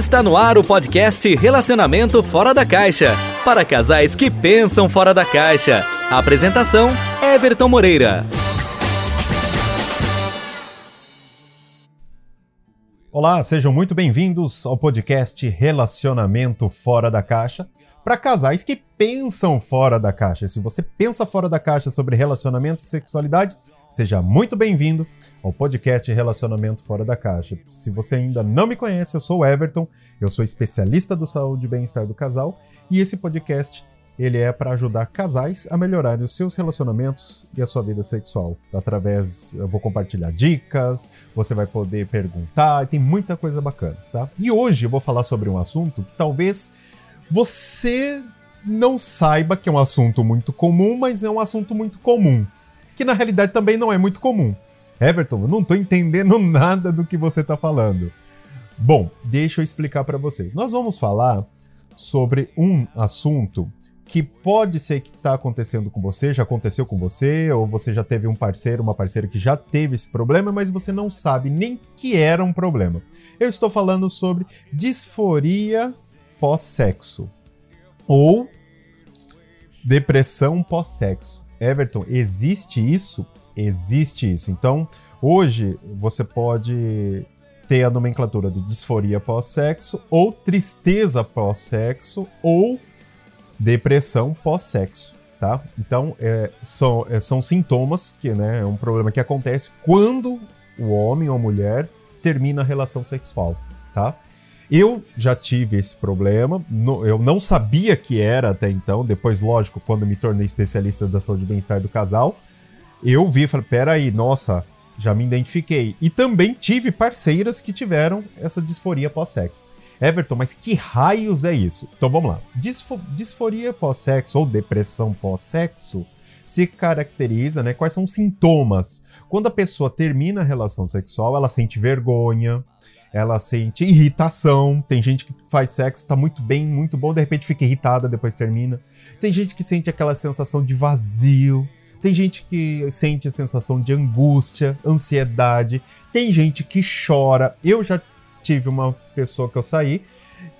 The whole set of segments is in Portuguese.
Está no ar o podcast Relacionamento Fora da Caixa para casais que pensam fora da caixa. Apresentação: Everton Moreira. Olá, sejam muito bem-vindos ao podcast Relacionamento Fora da Caixa para casais que pensam fora da caixa. Se você pensa fora da caixa sobre relacionamento e sexualidade, seja muito bem-vindo ao podcast Relacionamento Fora da Caixa. Se você ainda não me conhece, eu sou o Everton, eu sou especialista do saúde e bem-estar do casal e esse podcast ele é para ajudar casais a melhorarem os seus relacionamentos e a sua vida sexual. Através, eu vou compartilhar dicas, você vai poder perguntar, tem muita coisa bacana, tá? E hoje eu vou falar sobre um assunto que talvez você não saiba que é um assunto muito comum, mas é um assunto muito comum, que na realidade também não é muito comum. Everton, eu não estou entendendo nada do que você está falando. Bom, deixa eu explicar para vocês. Nós vamos falar sobre um assunto que pode ser que está acontecendo com você, já aconteceu com você, ou você já teve um parceiro, uma parceira que já teve esse problema, mas você não sabe nem que era um problema. Eu estou falando sobre disforia pós-sexo ou depressão pós-sexo. Everton, existe isso? Existe isso. Então, hoje você pode ter a nomenclatura de disforia pós-sexo ou tristeza pós-sexo ou depressão pós-sexo, tá? Então, é, são, é, são sintomas que, né, é um problema que acontece quando o homem ou mulher termina a relação sexual, tá? Eu já tive esse problema, no, eu não sabia que era até então, depois, lógico, quando me tornei especialista da saúde e bem-estar do casal, eu vi e falei, peraí, nossa, já me identifiquei. E também tive parceiras que tiveram essa disforia pós-sexo. Everton, mas que raios é isso? Então vamos lá. Disfo disforia pós-sexo ou depressão pós-sexo se caracteriza, né? Quais são os sintomas? Quando a pessoa termina a relação sexual, ela sente vergonha, ela sente irritação. Tem gente que faz sexo, tá muito bem, muito bom, de repente fica irritada, depois termina. Tem gente que sente aquela sensação de vazio. Tem gente que sente a sensação de angústia, ansiedade. Tem gente que chora. Eu já tive uma pessoa que eu saí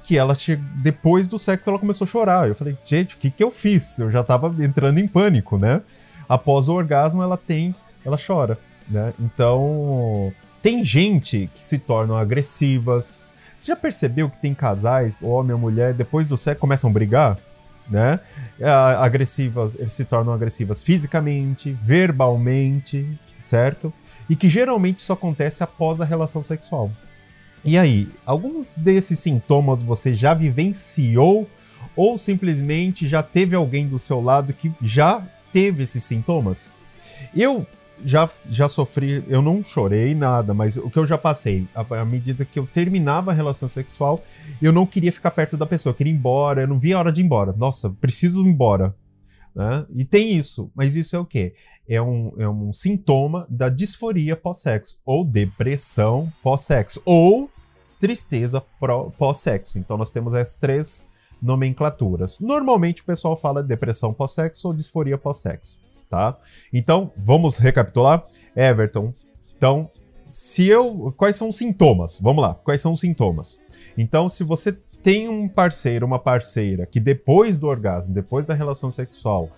que ela depois do sexo ela começou a chorar. Eu falei, gente, o que que eu fiz? Eu já tava entrando em pânico, né? Após o orgasmo ela tem, ela chora, né? Então, tem gente que se tornam agressivas. Você já percebeu que tem casais, homem ou mulher, depois do sexo começam a brigar? Né? Agressivas, eles se tornam agressivas fisicamente, verbalmente, certo? E que geralmente isso acontece após a relação sexual. E aí, alguns desses sintomas você já vivenciou ou simplesmente já teve alguém do seu lado que já teve esses sintomas? Eu já, já sofri, eu não chorei nada, mas o que eu já passei, à medida que eu terminava a relação sexual, eu não queria ficar perto da pessoa, eu queria ir embora, eu não via a hora de ir embora. Nossa, preciso ir embora. Né? E tem isso, mas isso é o quê? É um, é um sintoma da disforia pós-sexo, ou depressão pós-sexo, ou tristeza pós-sexo. Então nós temos as três nomenclaturas. Normalmente o pessoal fala depressão pós-sexo ou disforia pós-sexo, tá? Então, vamos recapitular? Everton, então, se eu. Quais são os sintomas? Vamos lá, quais são os sintomas? Então, se você tem um parceiro, uma parceira que depois do orgasmo, depois da relação sexual,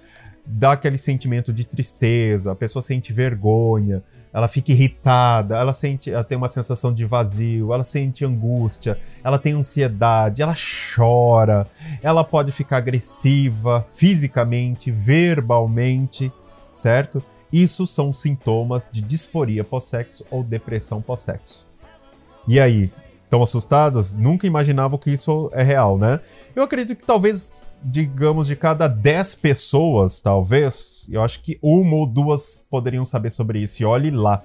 dá aquele sentimento de tristeza, a pessoa sente vergonha, ela fica irritada, ela sente, ela tem uma sensação de vazio, ela sente angústia, ela tem ansiedade, ela chora, ela pode ficar agressiva fisicamente, verbalmente, certo? Isso são sintomas de disforia pós-sexo ou depressão pós-sexo. E aí, estão assustados? Nunca imaginavam que isso é real, né? Eu acredito que talvez digamos, de cada 10 pessoas, talvez, eu acho que uma ou duas poderiam saber sobre isso. E olhe lá.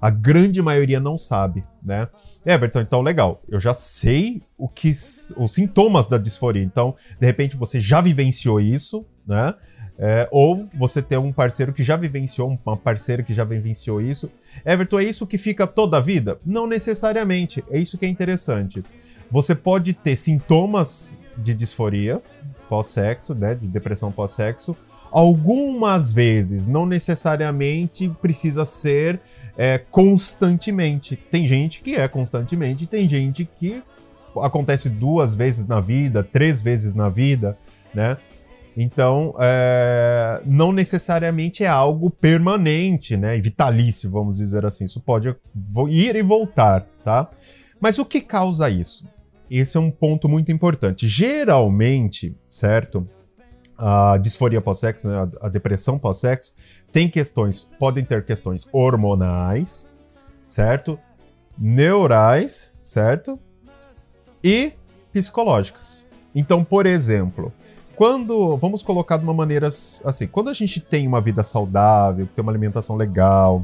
A grande maioria não sabe, né? Everton, então legal. Eu já sei o que os sintomas da disforia. Então, de repente você já vivenciou isso, né? É, ou você tem um parceiro que já vivenciou, uma parceira que já vivenciou isso. Everton, é isso que fica toda a vida? Não necessariamente. É isso que é interessante. Você pode ter sintomas de disforia, pós-sexo, né, de depressão pós-sexo, algumas vezes, não necessariamente precisa ser é, constantemente. Tem gente que é constantemente, tem gente que acontece duas vezes na vida, três vezes na vida, né? Então, é, não necessariamente é algo permanente, né? Vitalício, vamos dizer assim. Isso pode ir e voltar, tá? Mas o que causa isso? Esse é um ponto muito importante. Geralmente, certo? A disforia pós-sexo, né? a depressão pós-sexo, tem questões, podem ter questões hormonais, certo? Neurais, certo? E psicológicas. Então, por exemplo, quando. Vamos colocar de uma maneira assim: quando a gente tem uma vida saudável, tem uma alimentação legal,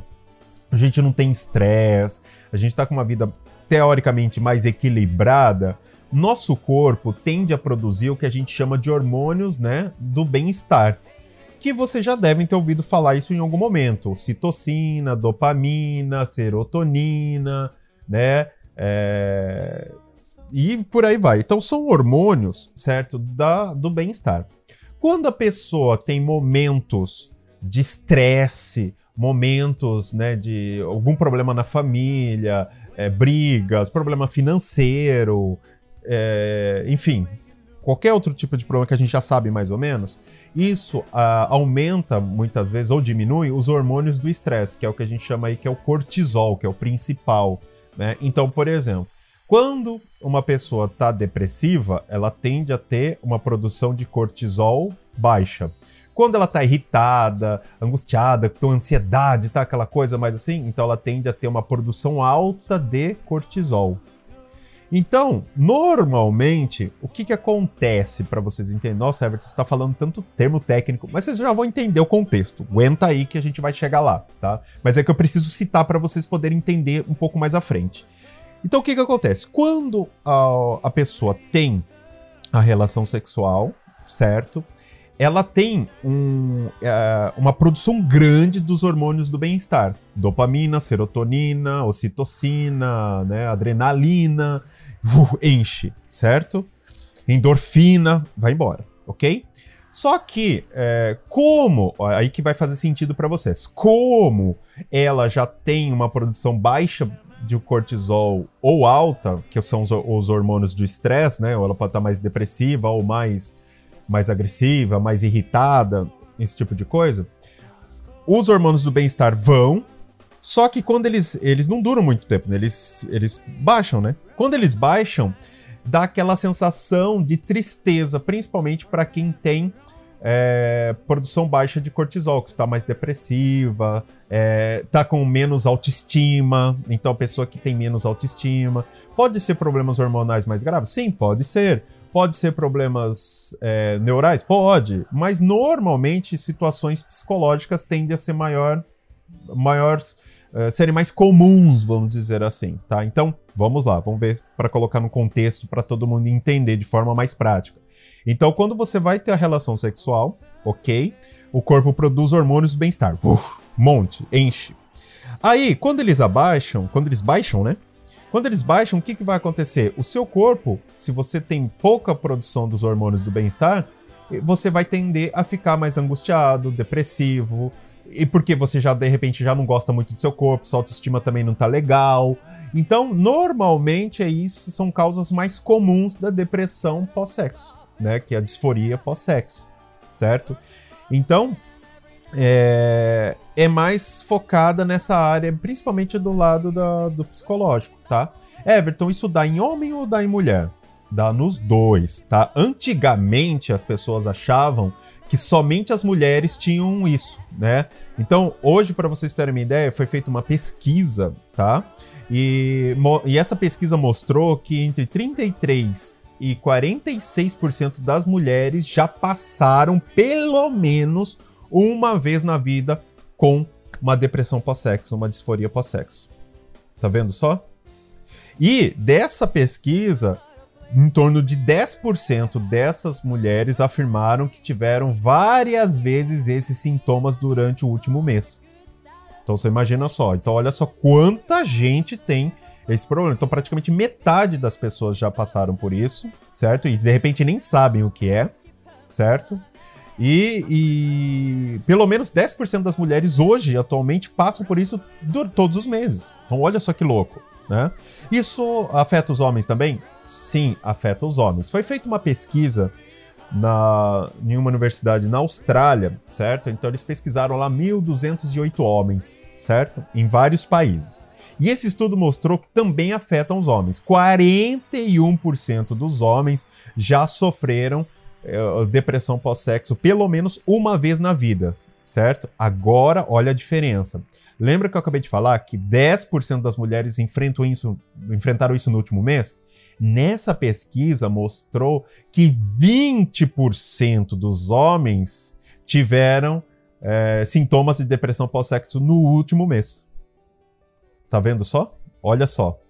a gente não tem estresse, a gente está com uma vida teoricamente mais equilibrada, nosso corpo tende a produzir o que a gente chama de hormônios né, do bem-estar. Que vocês já devem ter ouvido falar isso em algum momento: citocina, dopamina, serotonina, né? É e por aí vai. Então são hormônios, certo? Da, do bem-estar. Quando a pessoa tem momentos de estresse, momentos né, de algum problema na família, é, brigas, problema financeiro, é, enfim, qualquer outro tipo de problema que a gente já sabe mais ou menos, isso ah, aumenta muitas vezes ou diminui os hormônios do estresse, que é o que a gente chama aí que é o cortisol, que é o principal. Né? Então, por exemplo, quando uma pessoa está depressiva, ela tende a ter uma produção de cortisol baixa. Quando ela está irritada, angustiada, com ansiedade, tá aquela coisa mais assim, então ela tende a ter uma produção alta de cortisol. Então, normalmente, o que, que acontece para vocês entenderem? Nossa, Everton, você está falando tanto termo técnico, mas vocês já vão entender o contexto. Aguenta aí que a gente vai chegar lá, tá? Mas é que eu preciso citar para vocês poderem entender um pouco mais à frente. Então o que, que acontece? Quando a, a pessoa tem a relação sexual, certo? Ela tem um, é, uma produção grande dos hormônios do bem-estar: dopamina, serotonina, ocitocina, né, adrenalina, uh, enche, certo? Endorfina, vai embora, ok? Só que, é, como, aí que vai fazer sentido para vocês, como ela já tem uma produção baixa de cortisol ou alta, que são os, os hormônios do estresse, né? Ou ela pode estar mais depressiva ou mais, mais agressiva, mais irritada, esse tipo de coisa. Os hormônios do bem-estar vão, só que quando eles, eles não duram muito tempo, né? eles, eles baixam, né? Quando eles baixam, dá aquela sensação de tristeza, principalmente para quem tem é, produção baixa de cortisol, que está mais depressiva, é, tá com menos autoestima, então a pessoa que tem menos autoestima. Pode ser problemas hormonais mais graves? Sim, pode ser. Pode ser problemas é, neurais? Pode. Mas normalmente situações psicológicas tendem a ser maior, maior é, serem mais comuns, vamos dizer assim, tá? Então, vamos lá, vamos ver para colocar no contexto para todo mundo entender de forma mais prática. Então, quando você vai ter a relação sexual, ok? O corpo produz hormônios do bem-estar. Monte, enche. Aí, quando eles abaixam, quando eles baixam, né? Quando eles baixam, o que, que vai acontecer? O seu corpo, se você tem pouca produção dos hormônios do bem-estar, você vai tender a ficar mais angustiado, depressivo, e porque você já de repente já não gosta muito do seu corpo, sua autoestima também não tá legal. Então, normalmente é isso, são causas mais comuns da depressão pós-sexo né? Que é a disforia pós-sexo, certo? Então, é, é, mais focada nessa área, principalmente do lado da, do psicológico, tá? Everton, isso dá em homem ou dá em mulher? Dá nos dois, tá? Antigamente as pessoas achavam que somente as mulheres tinham isso, né? Então, hoje, para vocês terem uma ideia, foi feita uma pesquisa, tá? E, e essa pesquisa mostrou que entre 33 e 46% das mulheres já passaram pelo menos uma vez na vida com uma depressão pós-sexo, uma disforia pós-sexo. Tá vendo só? E dessa pesquisa, em torno de 10% dessas mulheres afirmaram que tiveram várias vezes esses sintomas durante o último mês. Então você imagina só. Então olha só quanta gente tem esse problema. Então, praticamente metade das pessoas já passaram por isso, certo? E de repente nem sabem o que é, certo? E, e pelo menos 10% das mulheres hoje, atualmente, passam por isso todos os meses. Então, olha só que louco. Né? Isso afeta os homens também? Sim, afeta os homens. Foi feita uma pesquisa na, em uma universidade na Austrália, certo? Então eles pesquisaram lá 1.208 homens, certo? Em vários países. E esse estudo mostrou que também afetam os homens. 41% dos homens já sofreram eh, depressão pós-sexo pelo menos uma vez na vida, certo? Agora, olha a diferença. Lembra que eu acabei de falar que 10% das mulheres enfrentam isso, enfrentaram isso no último mês? Nessa pesquisa mostrou que 20% dos homens tiveram é, sintomas de depressão pós-sexo no último mês. Tá vendo só? Olha só.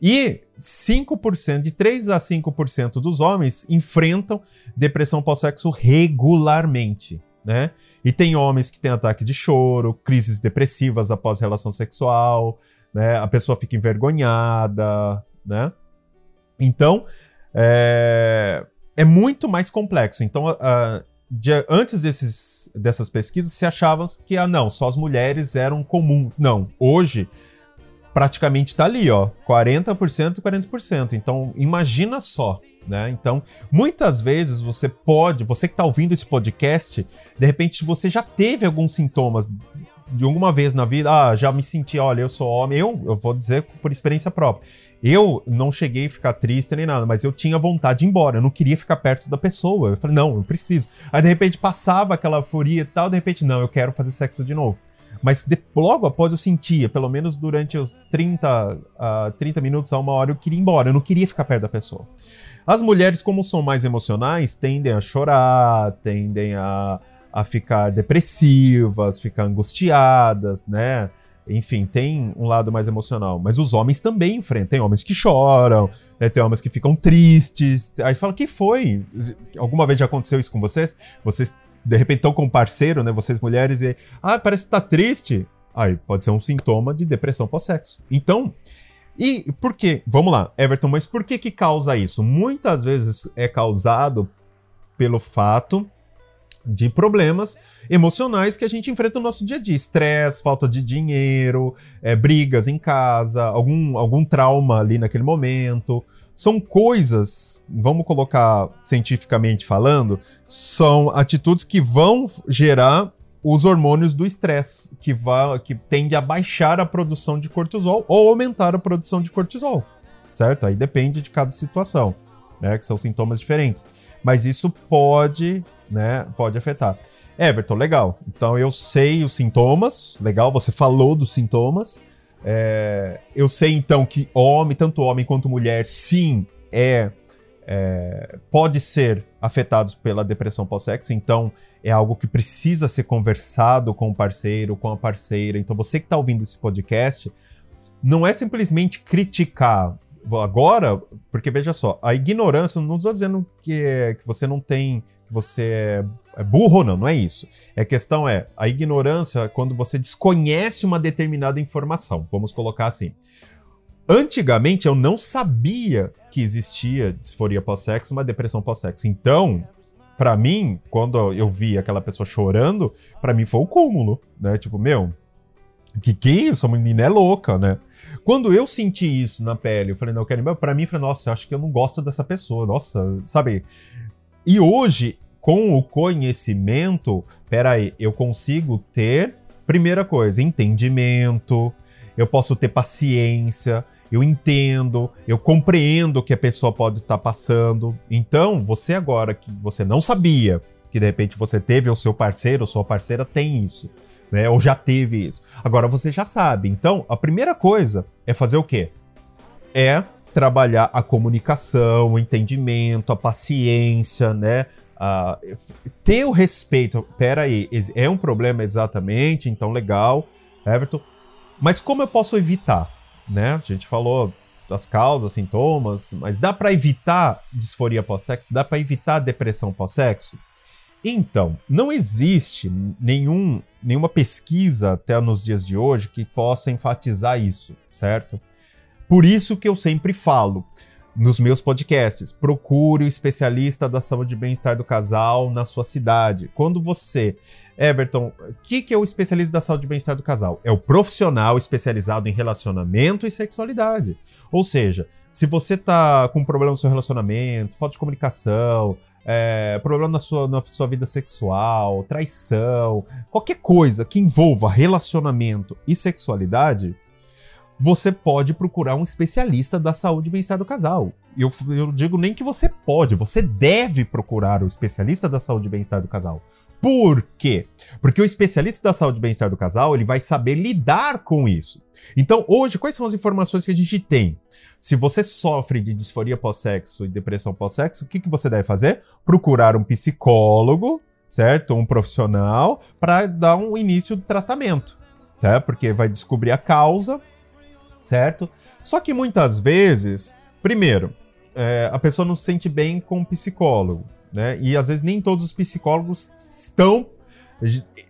E 5%, de 3 a 5% dos homens enfrentam depressão pós-sexo regularmente. Né? E tem homens que têm ataque de choro, crises depressivas após relação sexual, né? A pessoa fica envergonhada, né? Então, é, é muito mais complexo. Então, de, antes desses, dessas pesquisas, se achavam que, ah, não, só as mulheres eram comum. Não, hoje praticamente está ali, ó, 40% e 40%. Então, imagina só, né? Então, muitas vezes você pode, você que está ouvindo esse podcast, de repente você já teve alguns sintomas de alguma vez na vida, ah, já me senti, olha, eu sou homem, eu, eu vou dizer por experiência própria. Eu não cheguei a ficar triste nem nada, mas eu tinha vontade de ir embora, eu não queria ficar perto da pessoa. Eu falei, não, eu preciso. Aí de repente passava aquela euforia e tal, de repente, não, eu quero fazer sexo de novo. Mas de, logo após eu sentia, pelo menos durante os 30, uh, 30 minutos a uma hora, eu queria ir embora, eu não queria ficar perto da pessoa. As mulheres, como são mais emocionais, tendem a chorar, tendem a, a ficar depressivas, ficar angustiadas, né? Enfim, tem um lado mais emocional. Mas os homens também enfrentam. Tem homens que choram, né? tem homens que ficam tristes. Aí fala, que foi? Alguma vez já aconteceu isso com vocês? Vocês de repente estão com um parceiro, né? Vocês mulheres, e. Ah, parece que tá triste. Aí pode ser um sintoma de depressão pós-sexo. Então. E por quê? Vamos lá, Everton, mas por que que causa isso? Muitas vezes é causado pelo fato de problemas emocionais que a gente enfrenta no nosso dia a dia. Estresse, falta de dinheiro, é, brigas em casa, algum, algum trauma ali naquele momento. São coisas, vamos colocar cientificamente falando, são atitudes que vão gerar os hormônios do estresse, que, vai, que tende a baixar a produção de cortisol ou aumentar a produção de cortisol, certo? Aí depende de cada situação, né? Que são sintomas diferentes. Mas isso pode né, pode afetar. Everton, legal. Então eu sei os sintomas, legal, você falou dos sintomas. É, eu sei então que homem, tanto homem quanto mulher, sim, é, é pode ser afetados pela depressão pós-sexo, então é algo que precisa ser conversado com o parceiro, com a parceira. Então você que está ouvindo esse podcast, não é simplesmente criticar. Agora, porque veja só, a ignorância, não estou dizendo que, é, que você não tem que você é, é burro, não, não é isso. A é, questão é a ignorância é quando você desconhece uma determinada informação, vamos colocar assim. Antigamente eu não sabia que existia disforia pós-sexo, uma depressão pós-sexo. Então, para mim, quando eu vi aquela pessoa chorando, para mim foi o cúmulo, né? Tipo, meu, que que é isso? A menina é louca, né? Quando eu senti isso na pele, eu falei, não, eu quero ir. Pra mim, eu falei, nossa, acho que eu não gosto dessa pessoa. Nossa, sabe? E hoje, com o conhecimento, peraí, eu consigo ter, primeira coisa, entendimento, eu posso ter paciência, eu entendo, eu compreendo o que a pessoa pode estar tá passando. Então, você agora que você não sabia, que de repente você teve, ou seu parceiro ou sua parceira tem isso, né? Ou já teve isso. Agora você já sabe. Então, a primeira coisa é fazer o quê? É trabalhar a comunicação, o entendimento, a paciência, né? Ter o respeito. Pera aí, é um problema exatamente, então legal, Everton. Mas como eu posso evitar? Né? A gente falou das causas, sintomas, mas dá para evitar disforia pós-sexo? Dá para evitar depressão pós-sexo? Então, não existe nenhum, nenhuma pesquisa até nos dias de hoje que possa enfatizar isso, certo? Por isso que eu sempre falo, nos meus podcasts. Procure o especialista da saúde e bem-estar do casal na sua cidade. Quando você. Everton, o que, que é o especialista da saúde e bem-estar do casal? É o profissional especializado em relacionamento e sexualidade. Ou seja, se você tá com problema no seu relacionamento, falta de comunicação, é, problema na sua, na sua vida sexual, traição, qualquer coisa que envolva relacionamento e sexualidade, você pode procurar um especialista da saúde e bem-estar do casal. Eu, eu digo nem que você pode, você deve procurar o especialista da saúde e bem-estar do casal. Por quê? Porque o especialista da saúde e bem-estar do casal, ele vai saber lidar com isso. Então, hoje, quais são as informações que a gente tem? Se você sofre de disforia pós-sexo e depressão pós-sexo, o que, que você deve fazer? Procurar um psicólogo, certo? Um profissional, para dar um início do tratamento, tá? Porque vai descobrir a causa, certo? Só que muitas vezes, primeiro, é, a pessoa não se sente bem com o psicólogo, né? E às vezes nem todos os psicólogos estão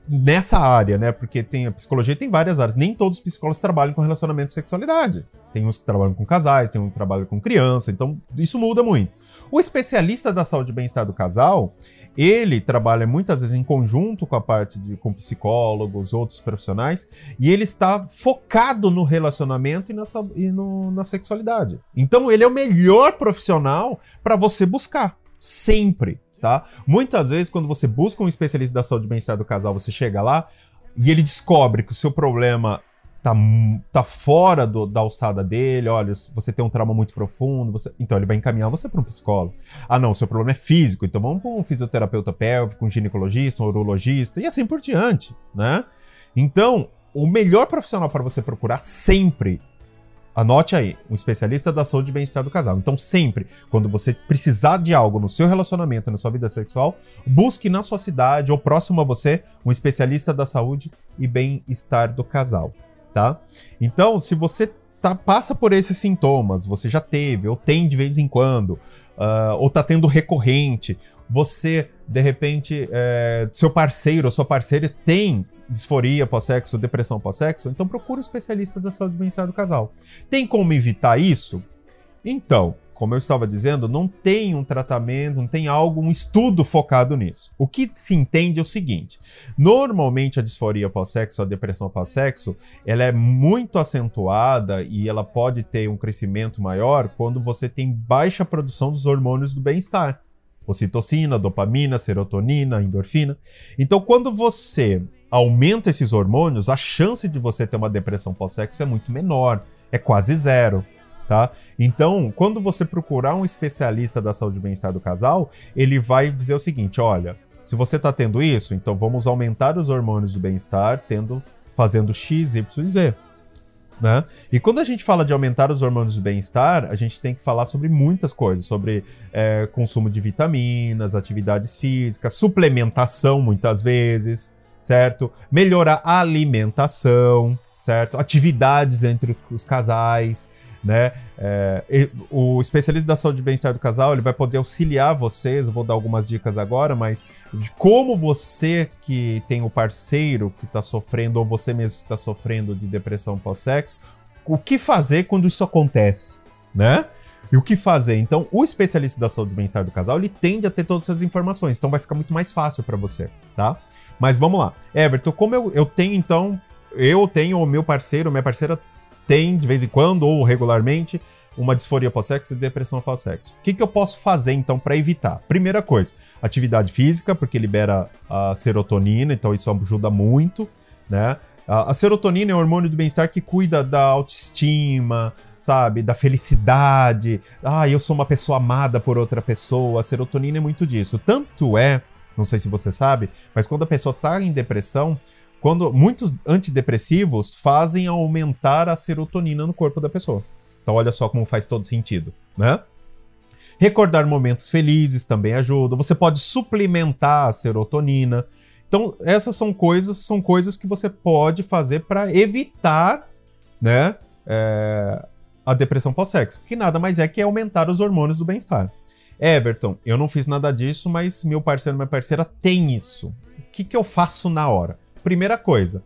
nessa área, né? Porque tem a psicologia tem várias áreas. Nem todos os psicólogos trabalham com relacionamento e sexualidade. Tem uns que trabalham com casais, tem um que trabalha com criança, então isso muda muito. O especialista da saúde e bem-estar do casal, ele trabalha muitas vezes em conjunto com a parte de com psicólogos, outros profissionais, e ele está focado no relacionamento e na, e no, na sexualidade. Então ele é o melhor profissional para você buscar, sempre tá? Muitas vezes, quando você busca um especialista da saúde e bem-estar do casal, você chega lá e ele descobre que o seu problema tá, tá fora do, da alçada dele, olha, você tem um trauma muito profundo, você... então ele vai encaminhar você para um psicólogo. Ah, não, seu problema é físico, então vamos para um fisioterapeuta pélvico, um ginecologista, um urologista e assim por diante, né? Então, o melhor profissional para você procurar sempre Anote aí, um especialista da saúde e bem-estar do casal. Então, sempre, quando você precisar de algo no seu relacionamento, na sua vida sexual, busque na sua cidade ou próximo a você um especialista da saúde e bem-estar do casal, tá? Então, se você tá, passa por esses sintomas, você já teve ou tem de vez em quando, uh, ou tá tendo recorrente, você, de repente, é, seu parceiro ou sua parceira tem disforia pós-sexo, depressão pós-sexo, então procure um especialista da saúde bem-estar do casal. Tem como evitar isso? Então, como eu estava dizendo, não tem um tratamento, não tem algo, um estudo focado nisso. O que se entende é o seguinte: normalmente a disforia pós-sexo, a depressão pós-sexo, ela é muito acentuada e ela pode ter um crescimento maior quando você tem baixa produção dos hormônios do bem-estar ocitocina, dopamina, serotonina, endorfina. Então, quando você aumenta esses hormônios, a chance de você ter uma depressão pós-sexo é muito menor, é quase zero. Tá? Então, quando você procurar um especialista da saúde e bem-estar do casal, ele vai dizer o seguinte: olha, se você está tendo isso, então vamos aumentar os hormônios do bem-estar, tendo fazendo X, Y Z. Né? E quando a gente fala de aumentar os hormônios do bem-estar, a gente tem que falar sobre muitas coisas, sobre é, consumo de vitaminas, atividades físicas, suplementação muitas vezes, certo? Melhorar a alimentação, certo? Atividades entre os casais, né? É, o especialista da saúde e bem-estar do casal ele vai poder auxiliar vocês. Eu vou dar algumas dicas agora, mas de como você que tem o parceiro que está sofrendo ou você mesmo está sofrendo de depressão pós-sexo, o que fazer quando isso acontece, né? E o que fazer? Então, o especialista da saúde e bem-estar do casal ele tende a ter todas essas informações, então vai ficar muito mais fácil para você, tá? Mas vamos lá, Everton, como eu, eu tenho então eu tenho o meu parceiro, minha parceira tem de vez em quando ou regularmente uma disforia pós-sexo e depressão pós-sexo. O que, que eu posso fazer então para evitar? Primeira coisa, atividade física, porque libera a serotonina, então isso ajuda muito, né? A, serotonina é o hormônio do bem-estar que cuida da autoestima, sabe? Da felicidade. Ah, eu sou uma pessoa amada por outra pessoa. A serotonina é muito disso. Tanto é, não sei se você sabe, mas quando a pessoa está em depressão, quando muitos antidepressivos fazem aumentar a serotonina no corpo da pessoa. Então olha só como faz todo sentido, né? Recordar momentos felizes também ajuda. Você pode suplementar a serotonina. Então essas são coisas, são coisas que você pode fazer para evitar, né, é, a depressão pós-sexo, que nada mais é que aumentar os hormônios do bem-estar. Everton, eu não fiz nada disso, mas meu parceiro, minha parceira tem isso. O que, que eu faço na hora? Primeira coisa,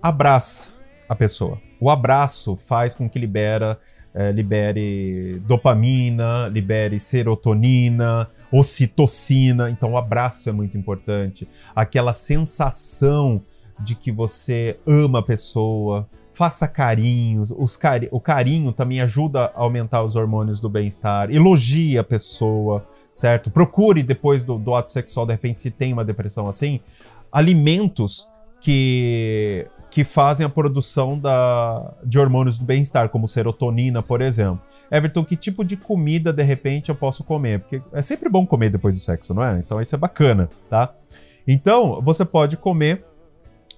abraça a pessoa. O abraço faz com que libera é, libere dopamina, libere serotonina, ocitocina. Então, o abraço é muito importante. Aquela sensação de que você ama a pessoa, faça carinhos. Os cari o carinho também ajuda a aumentar os hormônios do bem-estar. Elogie a pessoa, certo? Procure depois do, do ato sexual, de repente, se tem uma depressão assim, alimentos que que fazem a produção da, de hormônios do bem-estar, como serotonina, por exemplo. Everton, que tipo de comida de repente eu posso comer? Porque é sempre bom comer depois do sexo, não é? Então isso é bacana, tá? Então, você pode comer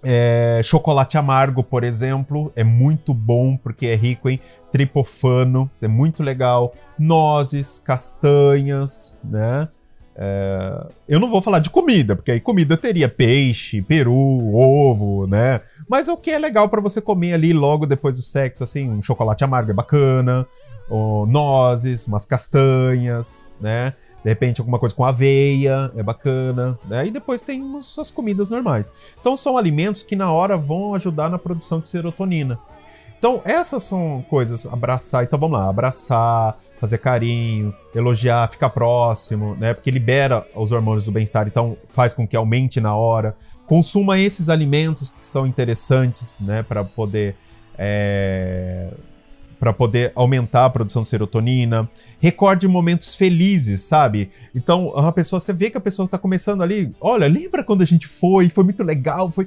é, chocolate amargo, por exemplo, é muito bom porque é rico em tripofano, é muito legal. Nozes, castanhas, né? É, eu não vou falar de comida, porque aí comida teria peixe, peru, ovo, né? Mas o que é legal para você comer ali logo depois do sexo, assim, um chocolate amargo é bacana, nozes, umas castanhas, né? De repente alguma coisa com aveia é bacana, né? E depois tem as comidas normais. Então são alimentos que na hora vão ajudar na produção de serotonina. Então, essas são coisas, abraçar. Então, vamos lá, abraçar, fazer carinho, elogiar, ficar próximo, né? Porque libera os hormônios do bem-estar, então faz com que aumente na hora. Consuma esses alimentos que são interessantes, né? Para poder. É para poder aumentar a produção de serotonina. Recorde momentos felizes, sabe? Então, uma pessoa, você vê que a pessoa está começando ali, olha, lembra quando a gente foi? Foi muito legal, foi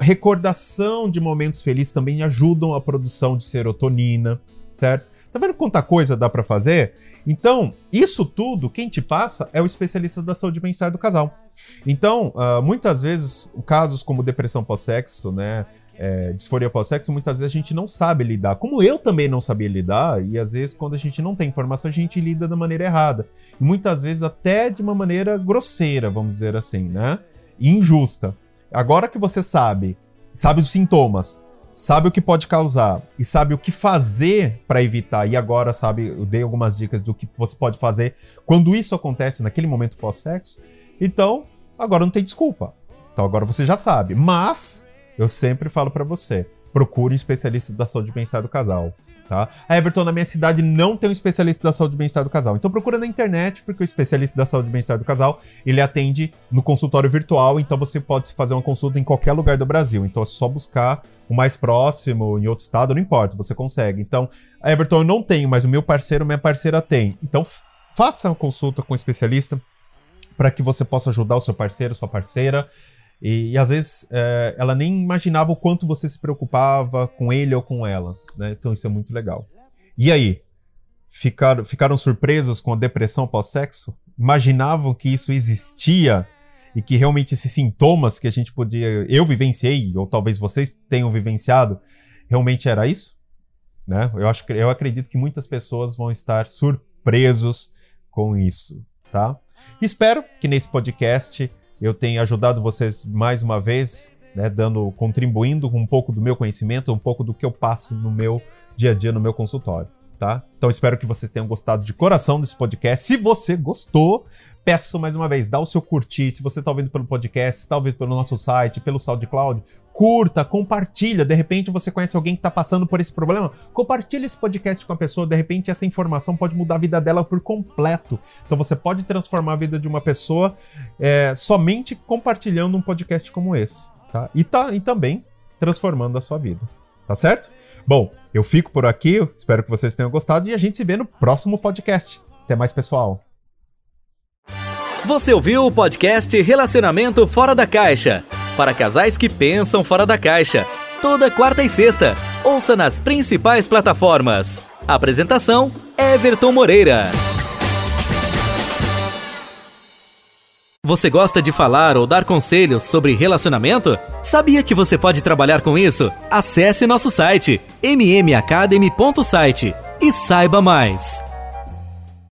recordação de momentos felizes também ajudam a produção de serotonina, certo? Tá vendo quanta coisa dá para fazer? Então, isso tudo, quem te passa é o especialista da saúde e bem-estar do casal. Então, uh, muitas vezes, casos como depressão pós-sexo, né? É, disforia pós-sexo, muitas vezes a gente não sabe lidar. Como eu também não sabia lidar, e às vezes quando a gente não tem informação, a gente lida da maneira errada. E muitas vezes até de uma maneira grosseira, vamos dizer assim, né? E injusta. Agora que você sabe, sabe os sintomas, sabe o que pode causar e sabe o que fazer para evitar, e agora sabe, eu dei algumas dicas do que você pode fazer quando isso acontece naquele momento pós-sexo, então agora não tem desculpa. Então agora você já sabe. Mas eu sempre falo para você, procure um especialista da saúde e bem-estar do casal tá? A Everton, na minha cidade, não tem um especialista da saúde e bem-estar do casal. Então procura na internet, porque o especialista da saúde e bem-estar do casal, ele atende no consultório virtual, então você pode fazer uma consulta em qualquer lugar do Brasil. Então é só buscar o mais próximo, em outro estado, não importa, você consegue. Então, a Everton eu não tenho, mas o meu parceiro, minha parceira tem. Então faça uma consulta com um especialista para que você possa ajudar o seu parceiro, sua parceira. E, e às vezes é, ela nem imaginava o quanto você se preocupava com ele ou com ela. Né? Então isso é muito legal. E aí? Ficaram, ficaram surpresas com a depressão pós-sexo? Imaginavam que isso existia e que realmente esses sintomas que a gente podia. Eu vivenciei, ou talvez vocês tenham vivenciado, realmente era isso? Né? Eu, acho, eu acredito que muitas pessoas vão estar surpresos com isso, tá? Espero que nesse podcast eu tenho ajudado vocês mais uma vez, né, dando, contribuindo com um pouco do meu conhecimento, um pouco do que eu passo no meu dia a dia no meu consultório. Tá? Então espero que vocês tenham gostado de coração desse podcast. Se você gostou, peço mais uma vez, dá o seu curtir. Se você está ouvindo pelo podcast, está ouvindo pelo nosso site, pelo SoundCloud, curta, compartilha. De repente você conhece alguém que está passando por esse problema, compartilha esse podcast com a pessoa. De repente essa informação pode mudar a vida dela por completo. Então você pode transformar a vida de uma pessoa é, somente compartilhando um podcast como esse, tá? E tá e também transformando a sua vida. Tá certo? Bom, eu fico por aqui, espero que vocês tenham gostado e a gente se vê no próximo podcast. Até mais, pessoal. Você ouviu o podcast Relacionamento Fora da Caixa para casais que pensam fora da caixa. Toda quarta e sexta. Ouça nas principais plataformas. Apresentação: Everton Moreira. Você gosta de falar ou dar conselhos sobre relacionamento? Sabia que você pode trabalhar com isso? Acesse nosso site mmacademy.site e saiba mais.